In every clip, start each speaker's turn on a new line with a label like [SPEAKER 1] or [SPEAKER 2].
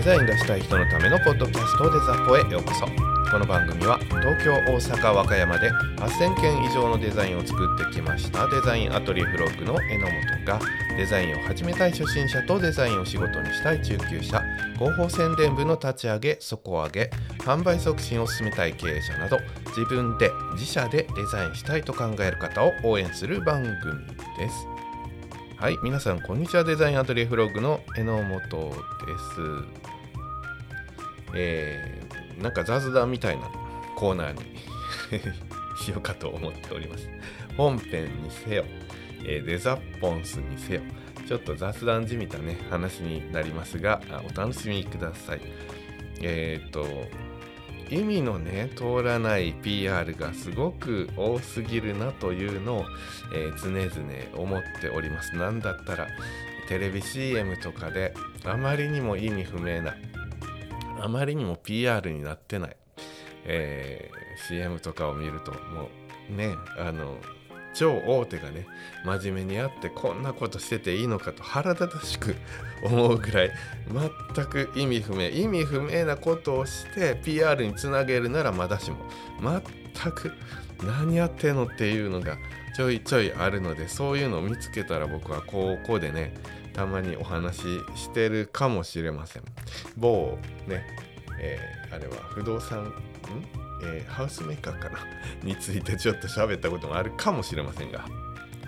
[SPEAKER 1] デザインがしたい人のためのポッドキャストデザポへようこそ。この番組は東京大阪和歌山で8000件以上のデザインを作ってきました。デザインアトリエフロッグの榎本がデザインを始めたい初心者とデザインを仕事にしたい中級者。広報宣伝部の立ち上げ底上げ。販売促進を進めたい経営者など自分で自社でデザインしたいと考える方を応援する番組です。はい皆さんこんにちは。デザインアトリエフログの榎本です。えー、なんか雑談みたいなコーナーに しようかと思っております。本編にせよ、えー、デザポンスにせよちょっと雑談じみたね話になりますがお楽しみください。えっ、と意味のね通らない PR がすごく多すぎるなというのを、えー、常々思っております。なんだったらテレビ CM とかであまりにも意味不明なあまりにも PR になってない、えー、CM とかを見るともうねあの超大手がね真面目にやってこんなことしてていいのかと腹立たしく 思うぐらい全く意味不明意味不明なことをして PR につなげるならまだしも全く 何やってんのっていうのがちょいちょいあるのでそういうのを見つけたら僕は高校でねたまにお話ししてるかもしれません。某ね、えー、あれは不動産ん？えー、ハウスメーカーかな？についてちょっと喋ったこともあるかもしれませんが、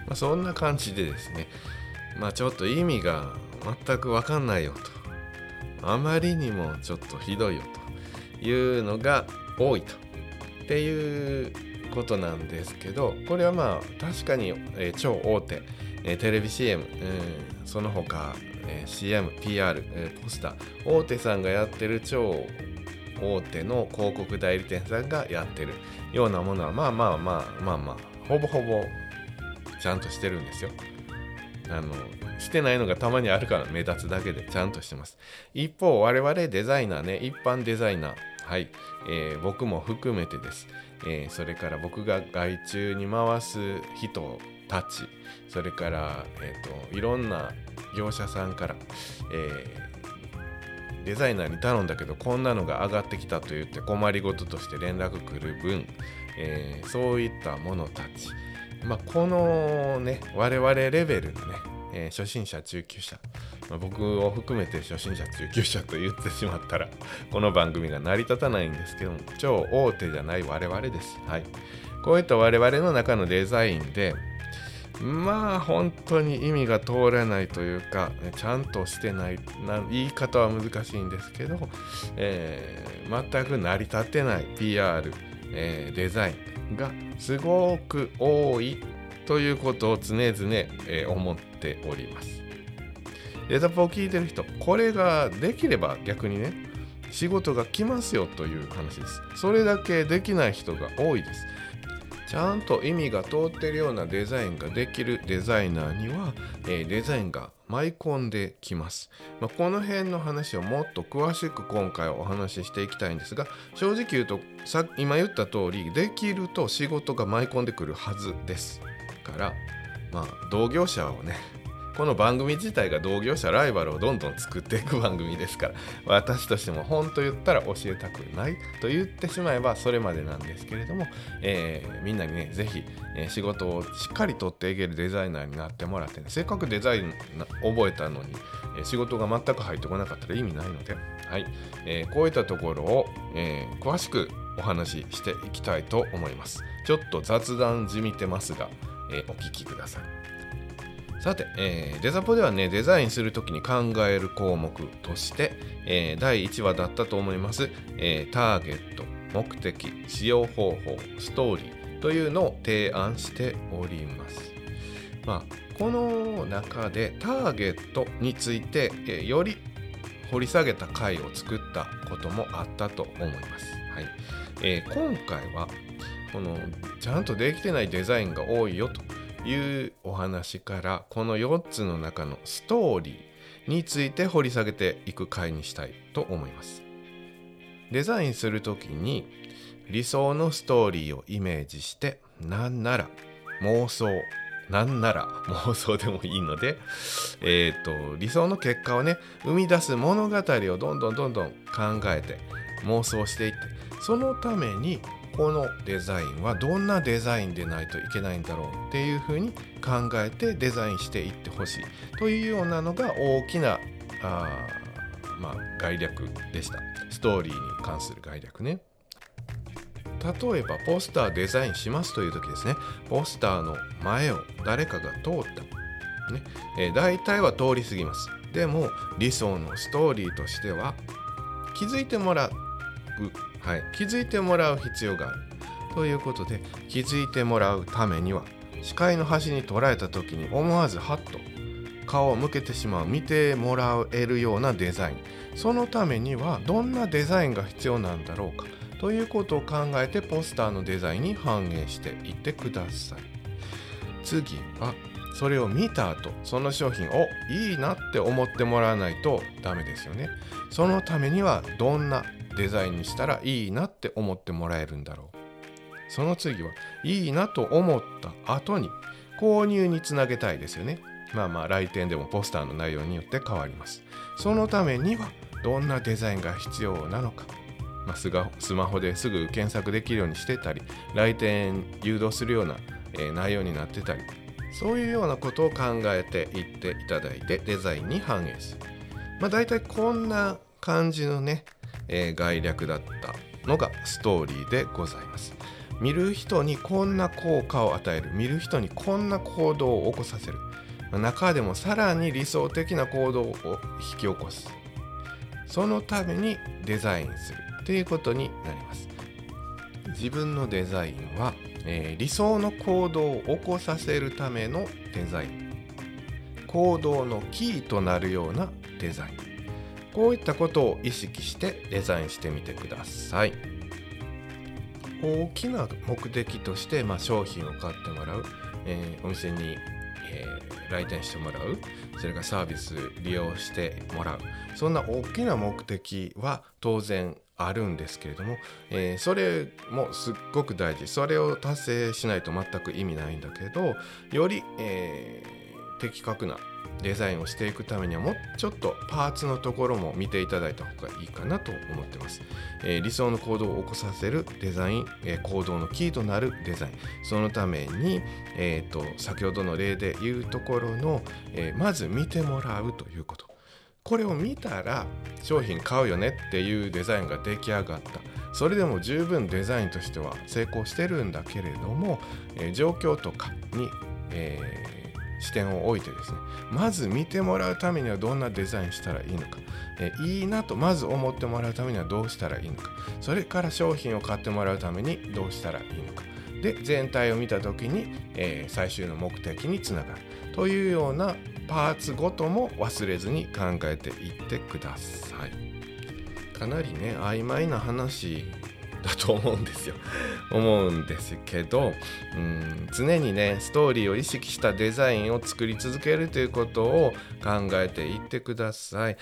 [SPEAKER 1] まあ、そんな感じでですね。まあちょっと意味が全く分かんないよと。あまりにもちょっとひどいよというのが多いと。っていうことなんですけどこれはまあ確かに、えー、超大手、えー、テレビ CM、うん、その他、えー、CM、PR、えー、ポスター大手さんがやってる超大手の広告代理店さんがやってるようなものはまあまあまあまあまあほぼほぼちゃんとしてるんですよ。あのしてないのがたまにあるから目立つだけでちゃんとしてます。一方我々デザイナーね一般デザイナーはい、えー、僕も含めてです、えー、それから僕が外注に回す人たちそれから、えーと、いろんな業者さんから、えデザイナーに頼んだけどこんなのが上がってきたと言って困りごととして連絡来る分、えー、そういったものたち、まあ、このね我々レベルのね、えー、初心者中級者、まあ、僕を含めて初心者中級者と言ってしまったらこの番組が成り立たないんですけども超大手じゃない我々です。はい、こういった我々の中のデザインでまあ本当に意味が通らないというかちゃんとしてないな言い方は難しいんですけど、えー、全く成り立てない PR、えー、デザインがすごく多いということを常々、えー、思っております。デザポを聞いてる人これができれば逆にね仕事が来ますよという話です。それだけできない人が多いです。ちゃんと意味が通ってるようなデザインができるデザイナーには、えー、デザインが舞い込んできます、まあ、この辺の話をもっと詳しく今回お話ししていきたいんですが正直言うとさ今言った通りできると仕事が舞い込んでくるはずですからまあ同業者をねこの番組自体が同業者ライバルをどんどん作っていく番組ですから私としても本当言ったら教えたくないと言ってしまえばそれまでなんですけれども、えー、みんなにね是非、えー、仕事をしっかりとっていけるデザイナーになってもらって、ね、せっかくデザイン覚えたのに、えー、仕事が全く入ってこなかったら意味ないので、はいえこういったところを、え詳しくお話ししていきたいと思います。ちょっと雑談じみてますが、えお聞きください。さて、えー、デザポではね、デザインするときに考える項目として、えー、第1話だったと思います、えー、ターゲット、目的、使用方法、ストーリーというのを提案しております。まあ、この中でターゲットについて、えー、より掘り下げた回を作ったこともあったと思います。はいえー、今回はこのちゃんとできてないデザインが多いよというお話からこの4つの中のストーリーについて掘り下げていく回にしたいと思います。デザインする時に理想のストーリーをイメージしてなんなら妄想なんなら妄想でもいいので、えーと、理想の結果をね生み出す物語をどんどんどんどん考えて妄想していってそのためにこのデザインはどんなデザインでないといけないんだろうっていうふうに考えてデザインしていってほしいというようなのが大きなあまあ概略でした。ストーリーに関する概略ね。例えばポスターデザインしますという時ですね。ポスターの前を誰かが通った、ね。えー、大体は通り過ぎます。でも理想のストーリーとしては気づいてもらうはい、気づいてもらう必要がある。ということで気づいてもらうためには視界の端に捉えた時に思わずハッと顔を向けてしまう見てもらえるようなデザイン。そのためにはどんなデザインが必要なんだろうかということを考えてポスターのデザインに反映していってください。次はそれを見た後その商品をいいなって思ってもらわないとダメですよね。そのためにはどんなデザインにしたらいいなって思ってもらえるんだろう。その次はいいなと思った後に購入につなげたいですよね。まあまあ来店でもポスターの内容によって変わります。そのためにはどんなデザインが必要なのか、まあ、スマホですぐ検索できるようにしてたり来店誘導するような、えー、内容になってたりそういうようなことを考えていっていただいてデザインに反映する。まあ大体こんな感じのねえー、概略だったのがストーリーでございます。見る人にこんな効果を与える。見る人にこんな行動を起こさせる。中でもさらに理想的な行動を引き起こす。そのためにデザインする。ということになります。自分のデザインは、えー、理想の行動を起こさせるためのデザイン。行動のキーとなるようなデザイン。こういったことを意識してデザインしてみてください。大きな目的として、まあ、商品を買ってもらう、えー、お店に、えー、来店してもらうそれからサービス利用してもらう。そんな大きな目的は当然あるんですけれども、えー、それもすっごく大事。それを達成しないと全く意味ないんだけどより、えー、的確なデザインをしていくためにはもうちょっとパーツのところも見ていただいた方がいいかなと思ってます、えー、理想の行動を起こさせるデザイン、えー、行動のキーとなるデザイン。そのために、えーと、先ほどの例で言うところの、えまず見てもらうということ。これを見たら商品買うよねっていうデザインが出来上がった。それでも十分デザインとしては成功してるんだけれども、え状況とかに、えー視点を置いてですねまず見てもらうためにはどんなデザインしたらいいのか、えいいなとまず思ってもらうためにはどうしたらいいのかそれから商品を買ってもらうためにどうしたらいいのかで全体を見た時に、え、最終の目的につながるというようなパーツごとも忘れずに考えていってください。かなりね曖昧な話だと思うんですよ。思うんですけどうん常にねストーリーを意識したデザインを作り続けるということを考えていってください。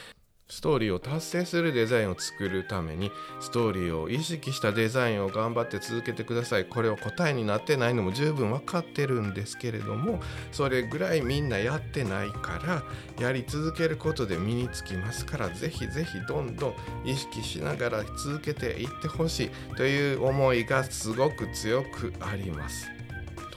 [SPEAKER 1] ストーリーを達成するデザインを作るためにストーリーを意識したデザインを頑張って続けてくださいこれを答えになってないのも十分分かってるんですけれどもそれぐらいみんなやってないからやり続けることで身につきますからぜひぜひどんどん意識しながら続けていってほしいという思いがすごく強くあります。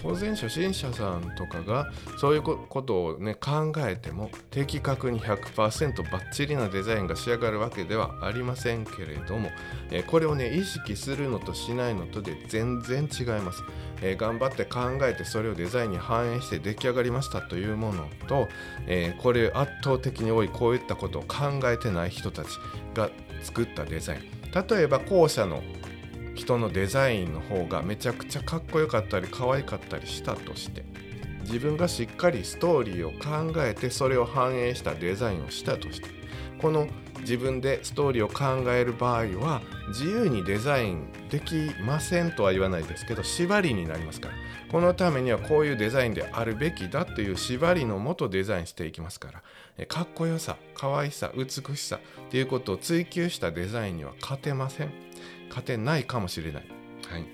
[SPEAKER 1] 当然初心者さんとかがそういうことをね考えても的確に100%バッチリなデザインが仕上がるわけではありませんけれども、えー、これをね意識するのとしないのとで全然違います、えー、頑張って考えてそれをデザインに反映して出来上がりましたというものと、えー、これ圧倒的に多いこういったことを考えてない人たちが作ったデザイン。例えば後者の人のデザインの方がめちゃくちゃかっこよかったり可愛かったりしたとして自分がしっかりストーリーを考えてそれを反映したデザインをしたとしてこの自分でストーリーを考える場合は自由にデザインできませんとは言わないですけど縛りになりますから。このためにはこういうデザインであるべきだという縛りのもとデザインしていきますから。かっこよさ可愛さ美しさっていうことを追求したデザインには勝てません。勝てないかもしれない。はい。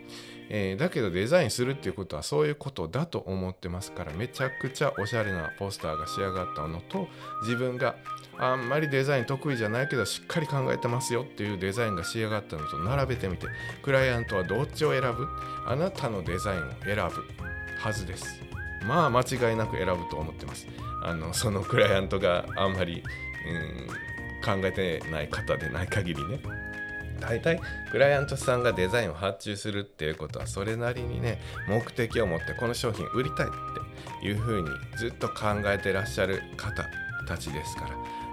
[SPEAKER 1] えー、だけどデザインするっていうことはそういうことだと思ってますからめちゃくちゃおしゃれなポスターが仕上がったのと自分があんまりデザイン得意じゃないけどしっかり考えてますよっていうデザインが仕上がったのと並べてみてクライアントはどっちを選ぶ？あなたのデザインを選ぶはずです。まあ間違いなく選ぶと思ってます。あのそのクライアントがあんまり、うん、考えてない方でない限りね大体クライアントさんがデザインを発注するっていうことはそれなりにね目的を持ってこの商品売りたいっていうふうにずっと考えてらっしゃる方たちですから、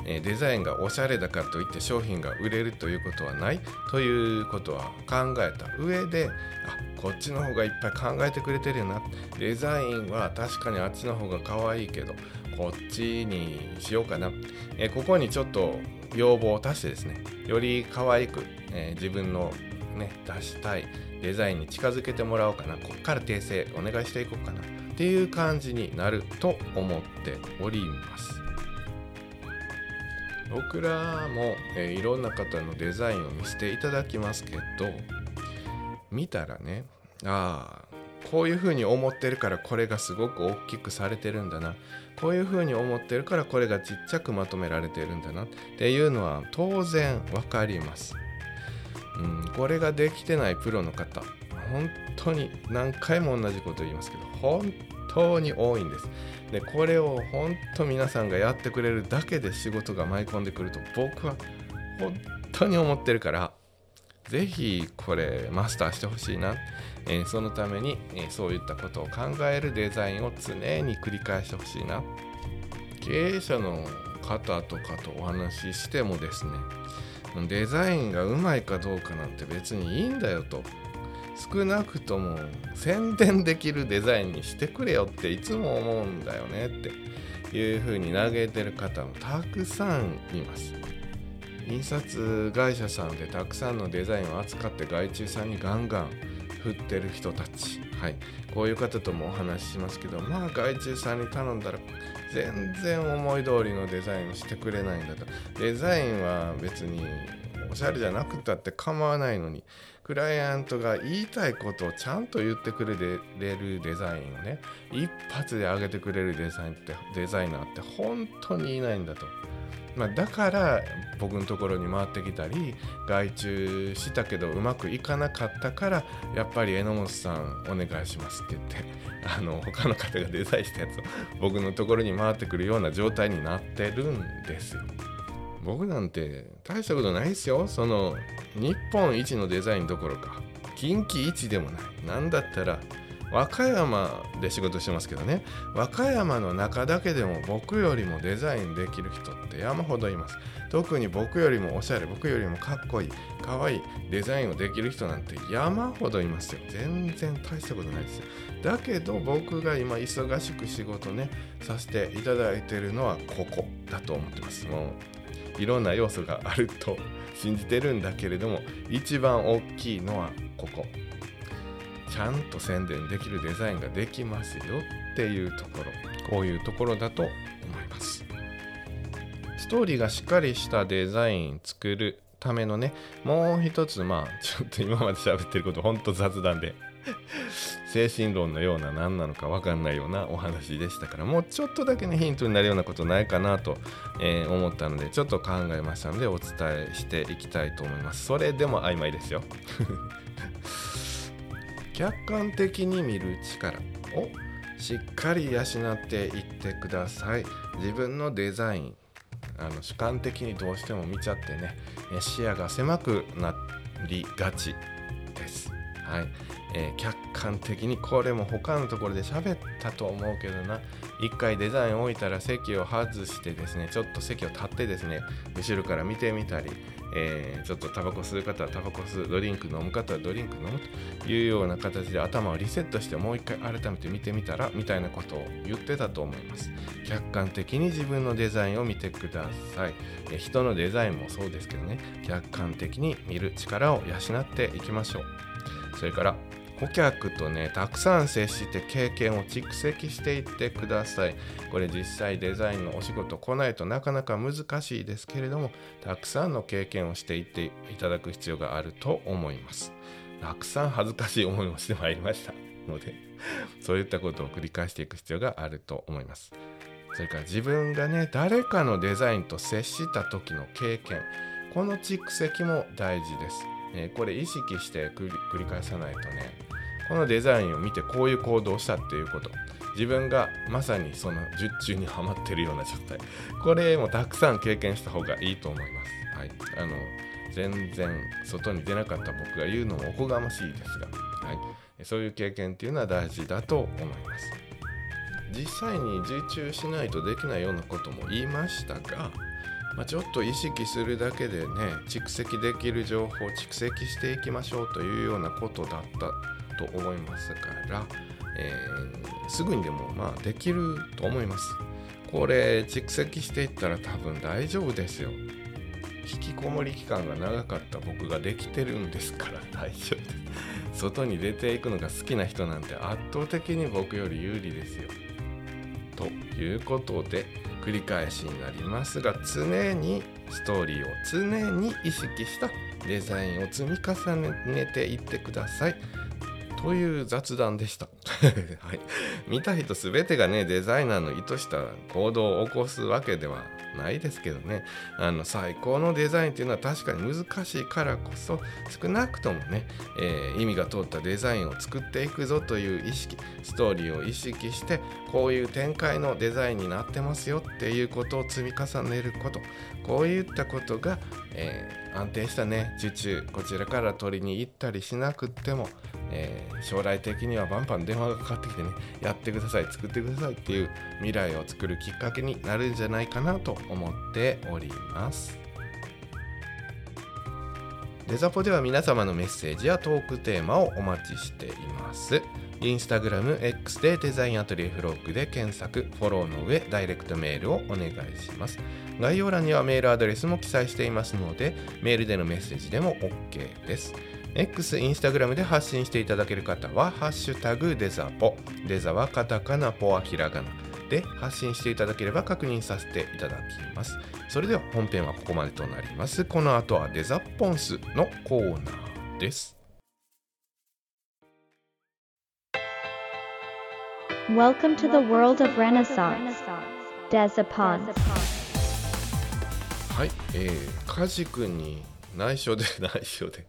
[SPEAKER 1] えデザインがおしゃれだからといって商品が売れるということはないということは考えた上であこっちの方がいっぱい考えてくれてるよな。デザインは確かにあっちの方が可愛いけどこっちにしようかな、えここにちょっと要望を足してですねより可愛く、えー、自分のね出したいデザインに近づけてもらおうかな。こっから訂正お願いしていこうかなっていう感じになると思っております。僕らも、えー、いろんな方のデザインを見せていただきますけど見たらねああこういうふうに思ってるからこれがすごく大きくされてるんだな。こういうふうに思ってるからこれがちっちゃくまとめられてるんだな。っていうのは当然分かります。うん、これができてないプロの方本当に何回も同じこと言いますけど本当に多いんです。でこれを本当皆さんがやってくれるだけで仕事が舞い込んでくると僕は本当に思ってるから是非これマスターしてほしいな。えー、そのために、えー、そういったことを考えるデザインを常に繰り返してほしいな経営者の方とかとお話ししてもですねデザインがうまいかどうかなんて別にいいんだよと。少なくとも宣伝できるデザインにしてくれよっていつも思うんだよねっていうふうに嘆いてる方もたくさんいます。印刷会社さんでたくさんのデザインを扱って外注さんにガンガン振ってる人たち、はい、こういう方ともお話ししますけどまあ外注さんに頼んだら全然思い通りのデザインをしてくれないんだとデザインは別におしゃれじゃなくたって構わないのにクライアントが言いたいことをちゃんと言ってくれるデザインをね一発で上げてくれるデザインってデザイナーって本当にいないんだと。まあ、だから僕のところに回ってきたり外注したけどうまくいかなかったからやっぱり榎本さんお願いしますって言って あの他の方がデザインしたやつを僕のところに回ってくるような状態になってるんですよ。僕なんて大したことないですよ。その日本一のデザインどころか近畿一でもない。なんだったら和歌山で仕事してますけどね。和歌山の中だけでも僕よりもデザインできる人って山ほどいます。特に僕よりもおしゃれ僕よりもかっこいいかわいいデザインをできる人なんて山ほどいますよ。全然大したことないですよ。だけど僕が今忙しく仕事ねさせていただいてるのはここだと思ってます。もういろんな要素があると信じてるんだけれども一番大きいのはここ。ちゃんと宣伝できるデザインができますよっていうところ。こういうところだと思います。ストーリーがしっかりしたデザイン作るためのねもう一つまあちょっと今まで喋ってることほんと雑談で。精神論のような何なのか分かんないようなお話でしたからもうちょっとだけねヒントになるようなことないかなと、えー、思ったのでちょっと考えましたのでお伝えしていきたいと思います。それでも曖昧ですよ。客観的に見る力をしっかり養っていってください自分のデザインあの主観的にどうしても見ちゃってね視野が狭くなりがちです。はい、えー、客観的にこれも他のところで喋ったと思うけどな。一回デザイン置いたら席を外してですねちょっと席を立ってですね後ろから見てみたりえー、ちょっとタバコ吸う方はタバコ吸うドリンク飲む方はドリンク飲むというような形で頭をリセットしてもう一回改めて見てみたらみたいなことを言ってたと思います。客観的に自分のデザインを見てください、えー、人のデザインもそうですけどね。客観的に見る力を養っていきましょう。それから顧客とねたくさん接して経験を蓄積していってください。これ実際デザインのお仕事来ないとなかなか難しいですけれどもたくさんの経験をしていっていただく必要があると思います。たくさん恥ずかしい思いもしてまいりましたのでそういったことを繰り返していく必要があると思います。それから自分がね誰かのデザインと接した時の経験この蓄積も大事です、え、これ意識して繰り返さないとねこのデザインを見てこういう行動をしたっていうこと。自分がまさにその術中にはまってるような状態。これもたくさん経験した方がいいと思います。はい。あの全然外に出なかった僕が言うのもおこがましいですが、はい、そういう経験っていうのは大事だと思います。実際に受注しないとできないようなことも言いましたが、まあ、ちょっと意識するだけでね蓄積できる情報を蓄積していきましょうというようなことだったと思いますから、えー、すぐにでもまあできると思います。これ蓄積していったら多分大丈夫ですよ。引きこもり期間が長かった僕ができてるんですから 大丈夫です。外に出ていくのが好きな人なんて圧倒的に僕より有利ですよ。ということで繰り返しになりますが常にストーリーを常に意識したデザインを積み重ねていってください。という雑談でした。はい、見た人全てがねデザイナーの意図した行動を起こすわけではないですけどね。あの最高のデザインっていうのは確かに難しいからこそ少なくともね、えー、意味が通ったデザインを作っていくぞという意識ストーリーを意識してこういう展開のデザインになってますよっていうことを積み重ねること。こういったことが、えー、安定したね受注こちらから取りに行ったりしなくってもえー、将来的にはバンバン電話がかかってきてねやってください作ってくださいっていう未来を作るきっかけになるんじゃないかなと思っております。デザポでは皆様のメッセージやトークテーマをお待ちしています。インスタグラム X でデザインアトリエフロッグで検索フォローの上ダイレクトメールをお願いします概要欄にはメールアドレスも記載していますのでメールでのメッセージでも OK です X、インスタグラムで発信していただける方は、ハッシュタグデザポ、デザはカタカナ、ポはひらがなで発信していただければ確認させていただきます。それでは本編はここまでとなります。この後はデザポンスのコーナーです。Welcome to the world of Renaissance. Dezapon. はい、えー、カジ君に内緒で内緒で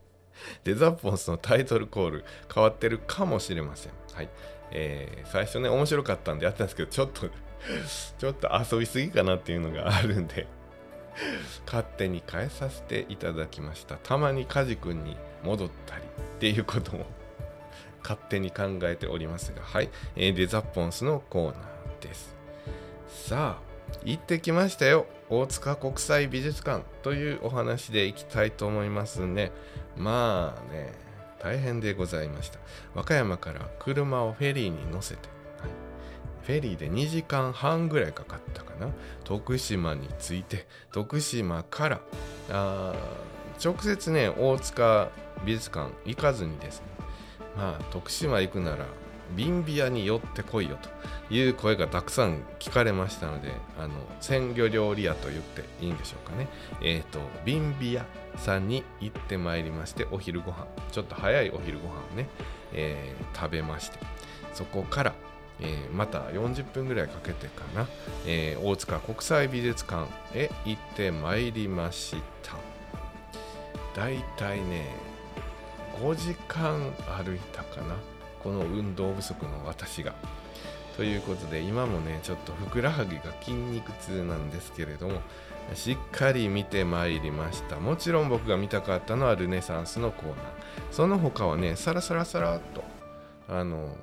[SPEAKER 1] デザポンスのタイトルコール変わってるかもしれません。はい。えー、最初ね、面白かったんでやってたんですけど、ちょっと ちょっと遊びすぎかなっていうのがあるんで勝手に変えさせていただきました。たまにカジ君に戻ったりっていうことも勝手に考えておりますが、はい。えー、デザポンスのコーナーです。さあ、行ってきましたよ。大塚国際美術館というお話でいきたいと思いますね。まあね大変でございました。和歌山から車をフェリーに乗せて、はい、フェリーで2時間半ぐらいかかったかな。徳島に着いて徳島からあ直接ね大塚美術館行かずにですねまあ徳島行くならビンビアに寄ってこいよという声がたくさん聞かれましたのであの鮮魚料理屋と言っていいんでしょうかね。えっ、ー、とビンビアさんに行ってまいりましてお昼ご飯。ちょっと早いお昼ご飯をね、えー、食べまして。そこからえー、また40分ぐらいかけてかな、え、大塚国際美術館へ行ってまいりました。だいたいね5時間歩いたかな。この運動不足の私が。ということで今もねちょっとふくらはぎが筋肉痛なんですけれどもしっかり見てまいりました。もちろん僕が見たかったのはルネサンスのコーナー。その他はねサラサラサラっとあの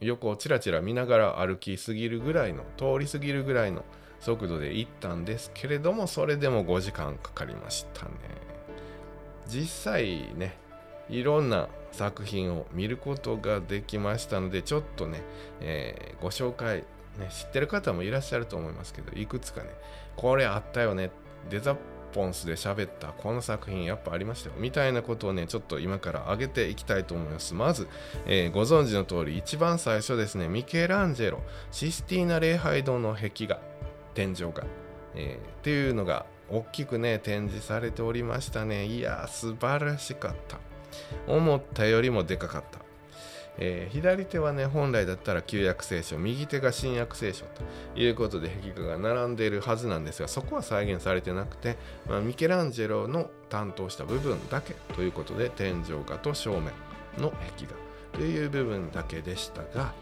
[SPEAKER 1] 横をちらちら見ながら歩きすぎるぐらいの通り過ぎるぐらいの速度で行ったんですけれどもそれでも5時間かかりましたね。実際ねいろんな作品を見ることができましたのでちょっとね、えー、ご紹介、ね、知ってる方もいらっしゃると思いますけどいくつかねこれあったよねデザポンスで喋ったこの作品やっぱありましたよみたいなことをねちょっと今から上げていきたいと思います。まず、えー、ご存知の通り一番最初ですねミケランジェロシスティーナ礼拝堂の壁画天井画、えー、っていうのが大きくね展示されておりましたね。いや素晴らしかった。思ったよりもでかかった。えー、左手はね本来だったら旧約聖書右手が新約聖書ということで壁画が並んでいるはずなんですがそこは再現されてなくて、まあ、ミケランジェロの担当した部分だけということで天井画と正面の壁画という部分だけでしたが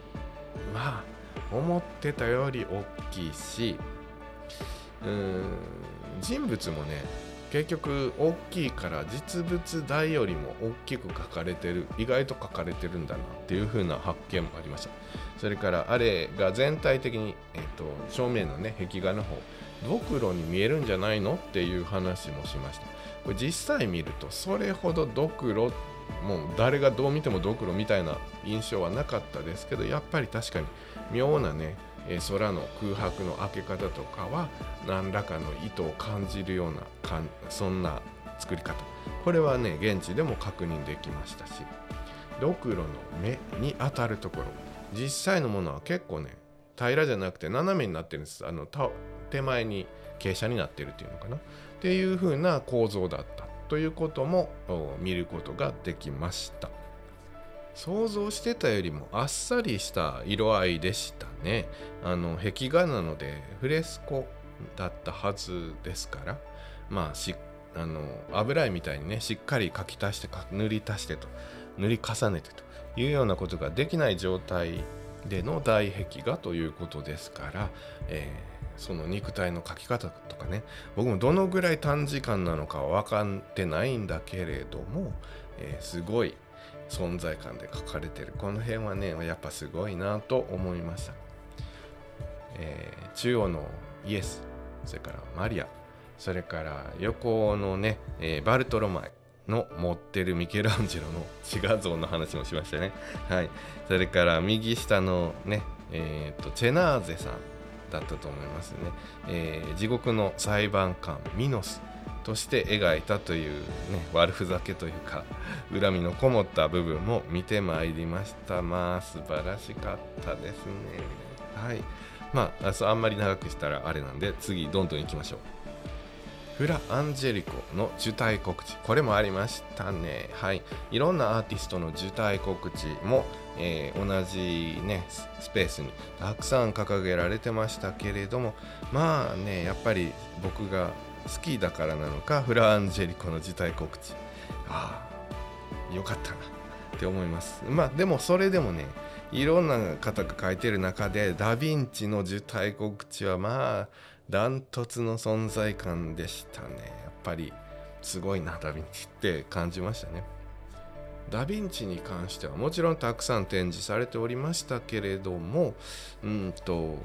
[SPEAKER 1] まあ思ってたより大きいしうーん人物もね結局大きいから実物大よりも大きく書かれてる意外と書かれてるんだなっていう風な発見もありました。それからあれが全体的に、えーと、正面のね壁画の方ドクロに見えるんじゃないのっていう話もしました。これ実際見るとそれほどドクロもう誰がどう見てもドクロみたいな印象はなかったですけどやっぱり確かに妙なねえ空の空白の開け方とかは何らかの意図を感じるようなかんそんな作り方。これはね現地でも確認できましたし。ドクロの目に当たるところ。実際のものは結構ね平らじゃなくて斜めになってるんです。あの手前に傾斜になってるっていうのかな。っていう風な構造だった。ということも見ることができました。想像してたよりもあっさりした色合いでしたね。あの壁画なのでフレスコだったはずですから。まあしあの油絵みたいにねしっかり描き足して塗り足してと塗り重ねてというようなことができない状態での大壁画ということですから、えー、その肉体の描き方とかね僕もどのぐらい短時間なのかは分かってないんだけれども、えー、すごい存在感で書かれてるこの辺はねやっぱすごいなと思いました、えー、中央のイエスそれからマリアそれから横のね、えー、バルトロマイの持ってるミケランジェロの自画像の話もしましたね。はい。それから右下のね、えっ、ー、と、チェナーゼさんだったと思いますね。えー、地獄の裁判官ミノスとして描いたという、ね、悪ふざけというか恨みのこもった部分も見てまいりました。まあ素晴らしかったですね。はい。まああんまり長くしたらあれなんで次どんどん行きましょう。フラ・アンジェリコの受胎告知。これもありましたね。はい。いろんなアーティストの受胎告知も、えー、同じねスペースにたくさん掲げられてましたけれどもまあねやっぱり僕が好きだからなのかフラ・アンジェリコの辞退告知。ああよかったなって思います。まあでもそれでもねいろんな方が書いてる中でダ・ヴィンチの受胎告知はまあダントツの存在感でしたね。やっぱりすごいなダ・ヴィンチって感じましたね。ダ・ヴィンチに関してはもちろんたくさん展示されておりましたけれどもうんと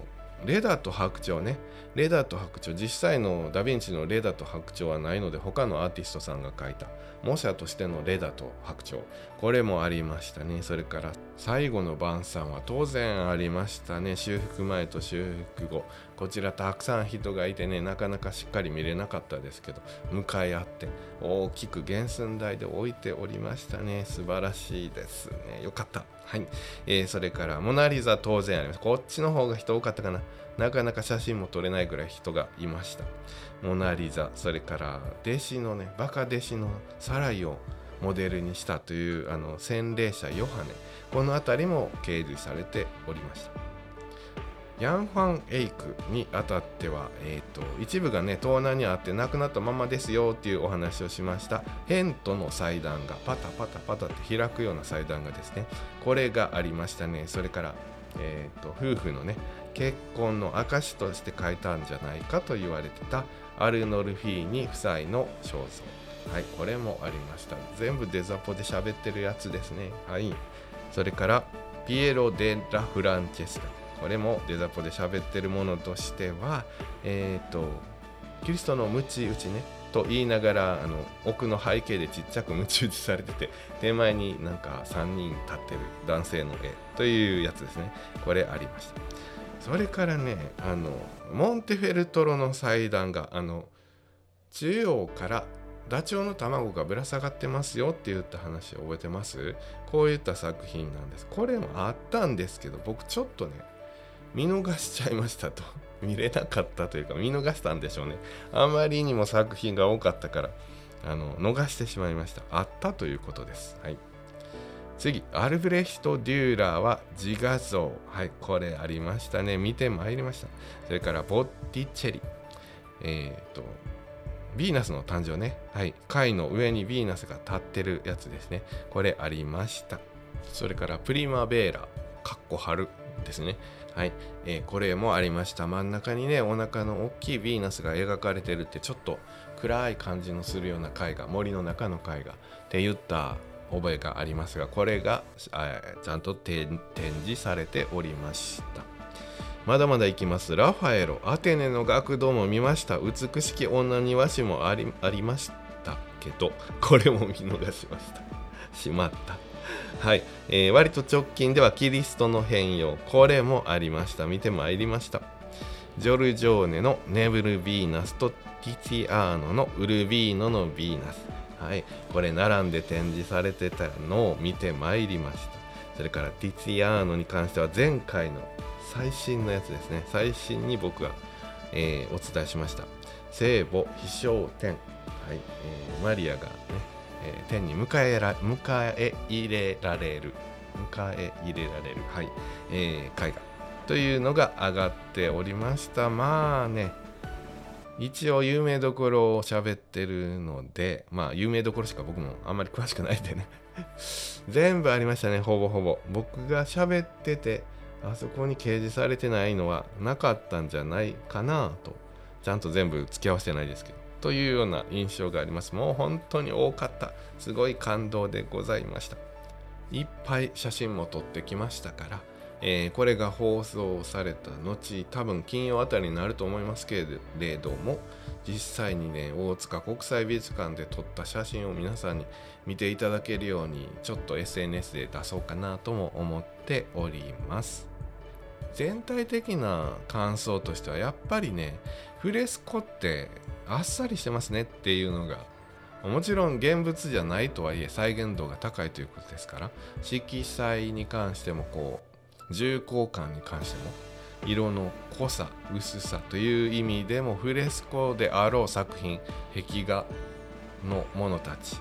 [SPEAKER 1] レダと白鳥ね。レダと白鳥。実際のダ・ヴィンチのレダと白鳥はないので他のアーティストさんが描いた。模写としてのレダと白鳥。これもありましたね。それから最後の晩餐は当然ありましたね。修復前と修復後。こちらたくさん人がいてねなかなかしっかり見れなかったですけど向かい合って大きく原寸大で置いておりましたね。素晴らしいですね。よかった。はい、えー、それからモナ・リザ当然あります。こっちの方が人多かったかな。なかなか写真も撮れないぐらい人がいました。モナ・リザそれから弟子のねバカ弟子のサライをモデルにしたというあの洗礼者ヨハネ。この辺りも掲示されておりました。ヤンファン・エイクにあたっては、えーと、一部がね盗難にあってなくなったままですよっていうお話をしました。ヘントの祭壇がパタパタパタって開くような祭壇がですねこれがありましたね。それから、えーと、夫婦のね結婚の証として書いたんじゃないかと言われてたアルノルフィーニ夫妻の肖像。はいこれもありました。全部デザポで喋ってるやつですね。はい。それからピエロ・デ・ラ・フランチェスタこれもデザポで喋ってるものとしては、えっ、ー、と、キリストのムチ打ちね、と言いながらあの奥の背景でちっちゃくムチ打ちされてて手前になんか3人立ってる男性の絵というやつですね。これありました。それからねあのモンテフェルトロの祭壇があの中央からダチョウの卵がぶら下がってますよって言った話覚えてます？こういった作品なんです。これもあったんですけど僕ちょっとね見逃しちゃいましたと。見れなかったというか見逃したんでしょうね。あまりにも作品が多かったからあの逃してしまいました。あったということです。はい。次アルブレヒト・デューラーは自画像。はいこれありましたね。見てまいりました。それからボッティチェリ。えっ、ー、とヴィーナスの誕生ね。はい。貝の上にヴィーナスが立ってるやつですね。これありました。それからプリマベーラ。かっこ春ですね。はい、えー、これもありました。真ん中にねお腹の大きいヴィーナスが描かれてるってちょっと暗い感じのするような絵画森の中の絵画って言った覚えがありますがこれがちゃんと展示されておりました。まだまだいきます。ラファエロアテネの学童も見ました。美しき女庭師もありありましたけどこれも見逃しました。しまった。はい、えー、割と直近ではキリストの変容これもありました。見てまいりました。ジョルジョーネのネブル・ヴィーナスとティティアーノのウルビーノのヴィーナスはい、これ並んで展示されてたのを見てまいりました。それからティツィアーノに関しては前回の最新のやつですね。最新に僕は、えー、お伝えしました。聖母飛翔天、はい。えー、マリアがね、えー、天に迎えら迎え入れられる迎え入れられる、はいえー、絵画というのが上がっておりました。まあね一応有名どころを喋ってるのでまあ有名どころしか僕もあんまり詳しくないんでね。全部ありましたねほぼほぼ。僕が喋っててあそこに掲示されてないのはなかったんじゃないかなと。ちゃんと全部付き合わせてないですけど。というような印象があります。もう本当に多かった。すごい感動でございました。いっぱい写真も撮ってきましたからえー、これが放送された後多分金曜あたりになると思いますけれども実際にね大塚国際美術館で撮った写真を皆さんに見ていただけるようにちょっと SNS で出そうかなとも思っております。全体的な感想としてはやっぱりねフレスコってあっさりしてますねっていうのが。もちろん現物じゃないとはいえ再現度が高いということですから。色彩に関してもこう重厚感に関しても色の濃さ薄さという意味でもフレスコであろう作品壁画のものたち。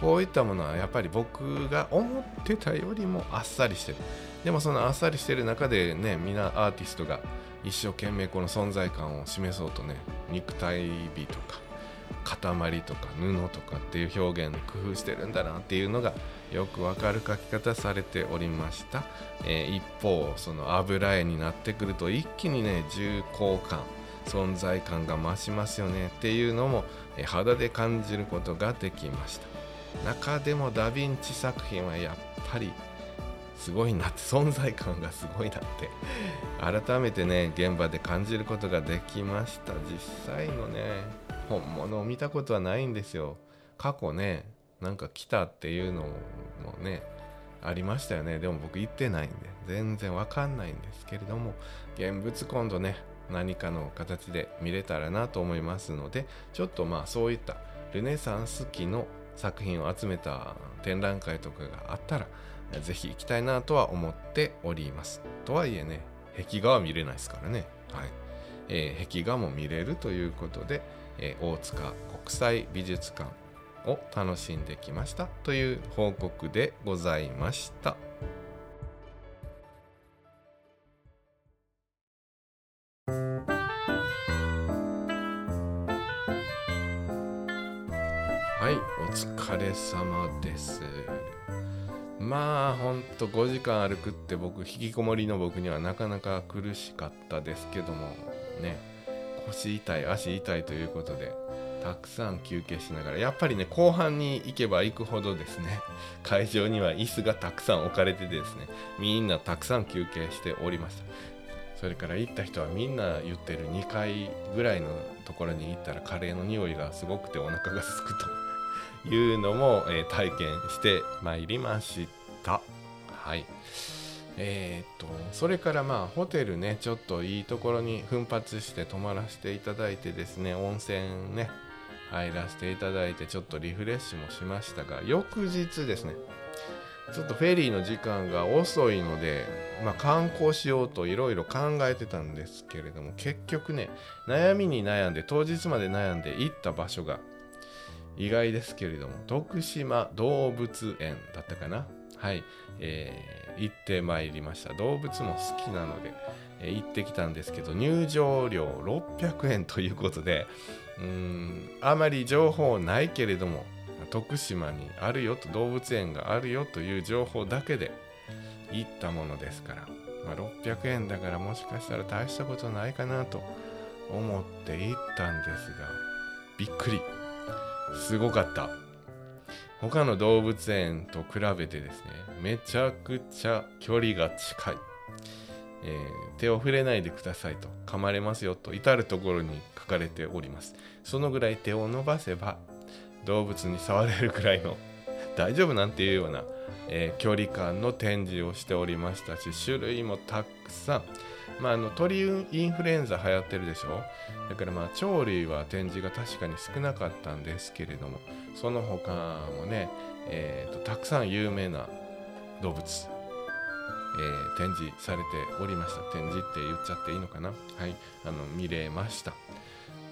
[SPEAKER 1] こういったものはやっぱり僕が思ってたよりもあっさりしてる。でもそのあっさりしてる中でね皆アーティストが一生懸命この存在感を示そうとね肉体美とか塊とか布とかっていう表現工夫してるんだなっていうのがよくわかる書き方されておりました、えー、一方その油絵になってくると一気にね重厚感存在感が増しますよね。っていうのも、えー、肌で感じることができました。中でもダ・ヴィンチ作品はやっぱりすごいなって存在感がすごいなって。改めてね現場で感じることができました。実際のね本物を見たことはないんですよ。過去ねなんか来たっていうのもねありましたよね。でも僕行ってないんで全然わかんないんですけれども現物今度ね何かの形で見れたらなと思いますのでちょっとまあそういったルネサンス期の作品を集めた展覧会とかがあったらぜひ行きたいなとは思っておりますとはいえね壁画は見れないですからねはい、えー、壁画も見れるということで、えー、大塚国際美術館を楽しんできましたという報告でございました。はい、お疲れ様です。まあ、ほんと5時間歩くって僕、引きこもりの僕にはなかなか苦しかったですけども、ね、腰痛い、足痛いということで、たくさん休憩しながらやっぱりね後半に行けば行くほどですね 会場には椅子がたくさん置かれててですねみんなたくさん休憩しておりました。それから行った人はみんな言ってる2階ぐらいのところに行ったらカレーの匂いがすごくてお腹がすくというのも、えー、体験してまいりました。はい。えー、っとそれからまあホテルねちょっといいところに奮発して泊まらせていただいてですね温泉ね入らせていただいてちょっとリフレッシュもしましたが翌日ですねちょっとフェリーの時間が遅いので、まあ、観光しようといろいろ考えてたんですけれども結局ね悩みに悩んで当日まで悩んで行った場所が意外ですけれども徳島動物園だったかな？はい、えー、行ってまいりました。動物も好きなので、えー、行ってきたんですけど入場料600円ということでうんあまり情報ないけれども徳島にあるよと動物園があるよという情報だけで行ったものですから、まあ、600円だからもしかしたら大したことないかなと思って行ったんですがびっくり。すごかった。他の動物園と比べてですねめちゃくちゃ距離が近い、えー、手を触れないでくださいと噛まれますよと至る所に書かれております。そのぐらい手を伸ばせば動物に触れるくらいの 大丈夫なんていうような、えー、距離感の展示をしておりましたし種類もたくさん。まあ、あの鳥インフルエンザ流行ってるでしょ？だからまあ鳥類は展示が確かに少なかったんですけれどもその他もね、えーと、たくさん有名な動物、えー、展示されておりました。展示って言っちゃっていいのかな？はい。あの見れました。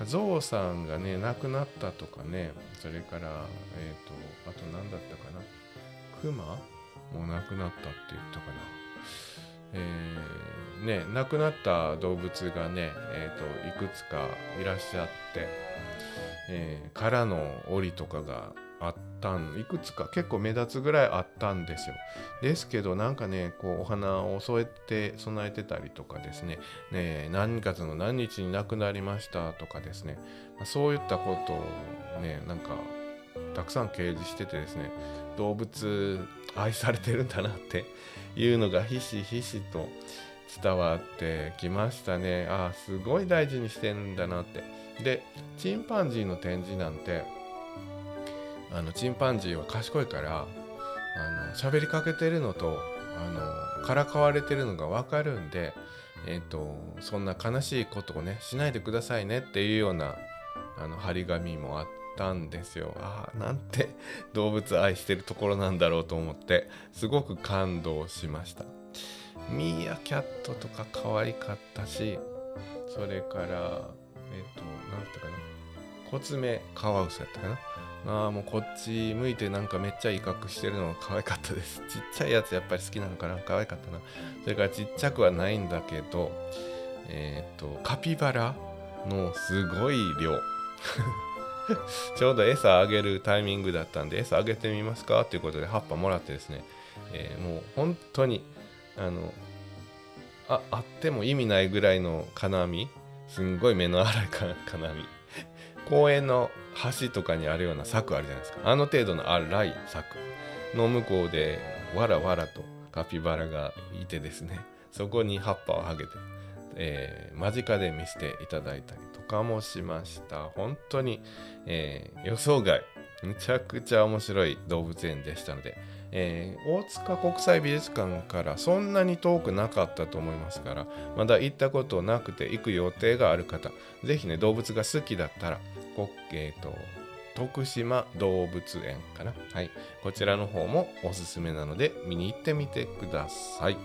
[SPEAKER 1] ゾウさんがね亡くなったとかねそれからえ、ー、とあと何だったかな？クマも亡くなったって言ったかな？えーね亡くなった動物がね、えーと、いくつかいらっしゃって、えー、からの檻とかがあったんいくつか結構目立つぐらいあったんですよ。ですけどなんかねこうお花を添えて備えてたりとかですねね何月の何日に亡くなりましたとかですね、まあ、そういったことをねなんかたくさん掲示しててですね動物愛されてるんだなっていうのがひしひしと伝わってきましたね。ああすごい大事にしてるんだなって。でチンパンジーの展示なんてあのチンパンジーは賢いからあの喋りかけてるのとあのからかわれてるのが分かるんで、えーと、そんな悲しいことをねしないでくださいねっていうようなあの張り紙もあったんですよ。ああなんて 動物愛してるところなんだろうと思ってすごく感動しました。ミーアキャットとか可愛かったしそれからえっ、と何だったかな。コツメカワウソやったかな。ああもうこっち向いてなんかめっちゃ威嚇してるのが可愛かったです。ちっちゃいやつやっぱり好きなのかな。可愛かったな。それからちっちゃくはないんだけどえっ、とカピバラのすごい量。ちょうど餌あげるタイミングだったんで餌あげてみますかということで葉っぱもらってですね、えー、もう本当にあのああっても意味ないぐらいの金網すんごい目の粗い金網。公園の橋とかにあるような柵あるじゃないですか。あの程度の粗い柵。の向こうでわらわらとカピバラがいてですね。そこに葉っぱをはげて、えー、間近で見せていただいたりとかもしました。本当に、えー、予想外むちゃくちゃ面白い動物園でしたのでえー、大塚国際美術館からそんなに遠くなかったと思いますからまだ行ったことなくて行く予定がある方是非ね動物が好きだったらえーと、徳島動物園かな、はい、こちらの方もおすすめなので見に行ってみてください。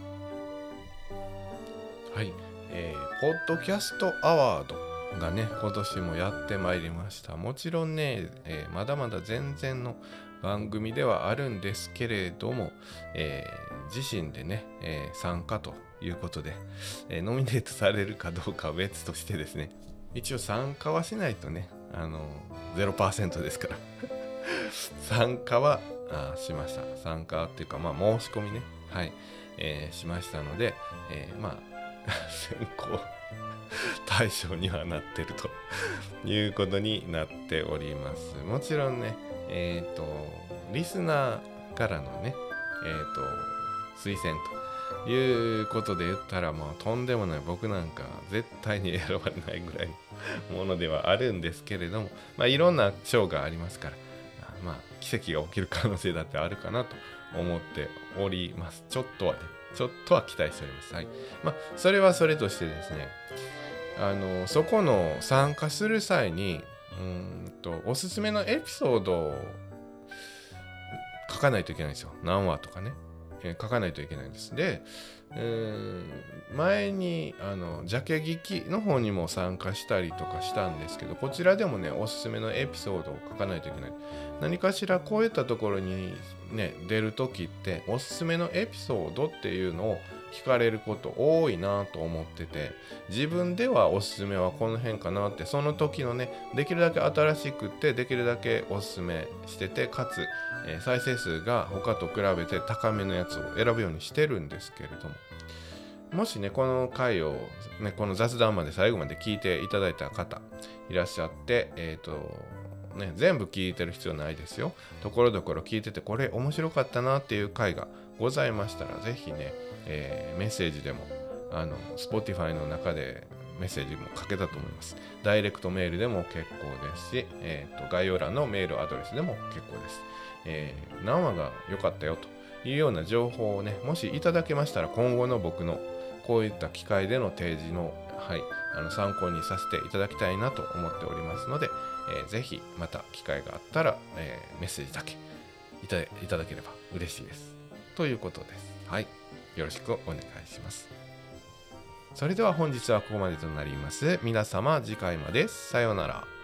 [SPEAKER 1] はい、えー、ポッドキャストアワードがね今年もやってまいりました。もちろんね、えー、まだまだ全然の番組ではあるんですけれども、えー、自身でね、えー、参加ということで、え、ノミネートされるかどうかは別としてですね一応参加はしないとねあの0%ですから。参加はあしました。参加っていうかまあ申し込みね。はい、え、しましたので、え、まあ選考対象にはなってると。いうことになっております。もちろんねえっ、ー、とリスナーからのねえっ、ー、と推薦ということで言ったらもうとんでもない。僕なんか絶対に選ばれないぐらいの ものではあるんですけれどもまあいろんな賞がありますからまあ奇跡が起きる可能性だってあるかなと思っております。ちょっとはねちょっとは期待しております。はい。まあそれはそれとしてですねあのそこの参加する際にうんとおすすめのエピソードを書かないといけないんですよ。何話とかね。えー、書かないといけないんです。で、えー、前にあのジャケ聞きの方にも参加したりとかしたんですけどこちらでもねおすすめのエピソードを書かないといけない。何かしらこういったところにね出る時っておすすめのエピソードっていうのを聞かれること多いなと思ってて自分ではおすすめはこの辺かなってその時のねできるだけ新しくてできるだけおすすめしててかつ、えー、再生数が他と比べて高めのやつを選ぶようにしてるんですけれどももしねこの回を、ね、この雑談まで最後まで聞いていただいた方いらっしゃってえっ、ー、とね、全部聞いてる必要ないですよ。ところどころ聞いてて、これ面白かったなっていう回がございましたら、ぜひね、えー、メッセージでも、あの、Spotify の中でメッセージも書けたと思います。ダイレクトメールでも結構ですし、えーと、概要欄のメールアドレスでも結構です。えー、何話が良かったよというような情報をね、もしいただけましたら、今後の僕のこういった機会での提示の、はい、あの参考にさせていただきたいなと思っておりますので、えー、ぜひまた機会があったら、えー、メッセージだけいただければ嬉しいです。ということです。はい。よろしくお願いします。それでは本日はここまでとなります。皆様次回までさようなら。